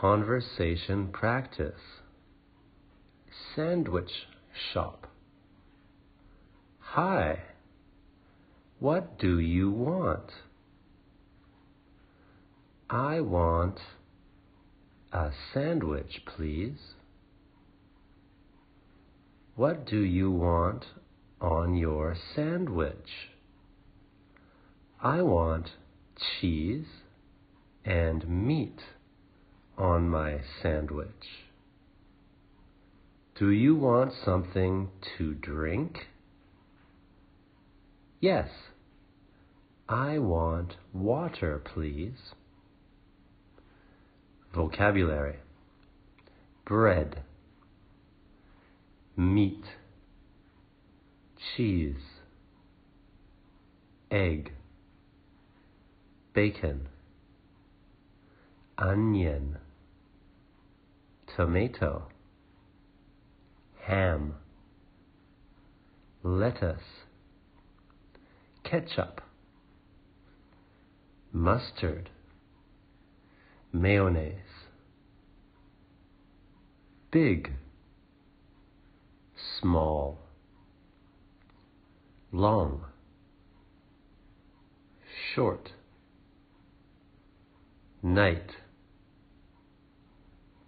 conversation practice. Sandwich shop. Hi, what do you want? I want a sandwich, please. What do you want on your sandwich? I want cheese and meat on my sandwich. Do you want something to drink? Yes. I want water, please. Vocabulary bread, meat, cheese, egg, bacon, onion, tomato, ham, lettuce, ketchup, mustard, mayonnaise, big, small, long, short, night,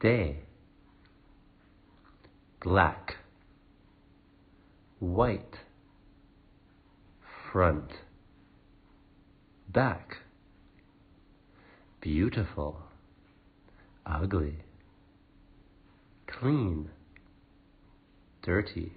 day, black, white, front, back, beautiful, ugly, clean, dirty.